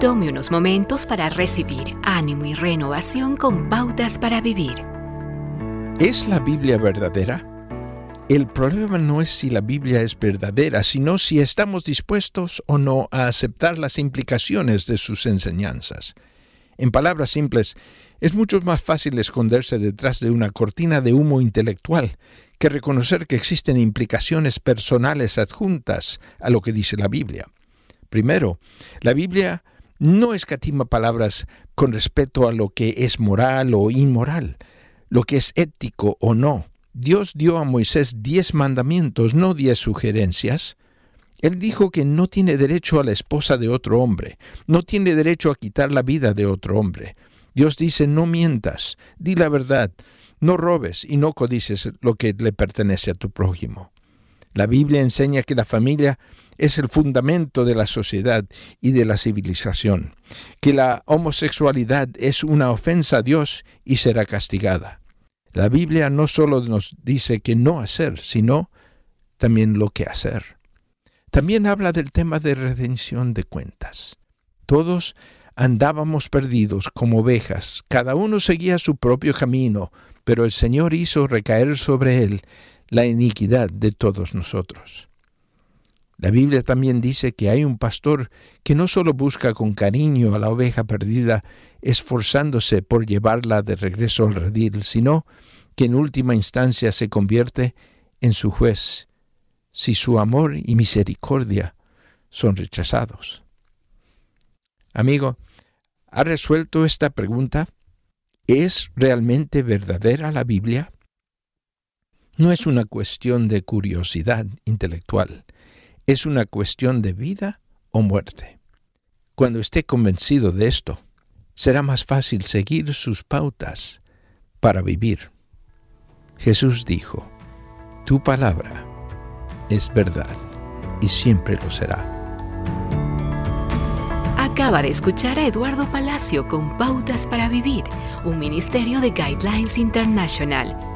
Tome unos momentos para recibir ánimo y renovación con pautas para vivir. ¿Es la Biblia verdadera? El problema no es si la Biblia es verdadera, sino si estamos dispuestos o no a aceptar las implicaciones de sus enseñanzas. En palabras simples, es mucho más fácil esconderse detrás de una cortina de humo intelectual que reconocer que existen implicaciones personales adjuntas a lo que dice la Biblia. Primero, la Biblia no escatima palabras con respecto a lo que es moral o inmoral, lo que es ético o no. Dios dio a Moisés diez mandamientos, no diez sugerencias. Él dijo que no tiene derecho a la esposa de otro hombre, no tiene derecho a quitar la vida de otro hombre. Dios dice, no mientas, di la verdad, no robes y no codices lo que le pertenece a tu prójimo. La Biblia enseña que la familia es el fundamento de la sociedad y de la civilización, que la homosexualidad es una ofensa a Dios y será castigada. La Biblia no solo nos dice que no hacer, sino también lo que hacer. También habla del tema de redención de cuentas. Todos andábamos perdidos como ovejas, cada uno seguía su propio camino, pero el Señor hizo recaer sobre él la iniquidad de todos nosotros. La Biblia también dice que hay un pastor que no solo busca con cariño a la oveja perdida, esforzándose por llevarla de regreso al redil, sino que en última instancia se convierte en su juez, si su amor y misericordia son rechazados. Amigo, ¿ha resuelto esta pregunta? ¿Es realmente verdadera la Biblia? No es una cuestión de curiosidad intelectual es una cuestión de vida o muerte. Cuando esté convencido de esto, será más fácil seguir sus pautas para vivir. Jesús dijo, Tu palabra es verdad y siempre lo será. Acaba de escuchar a Eduardo Palacio con Pautas para Vivir, un ministerio de Guidelines International.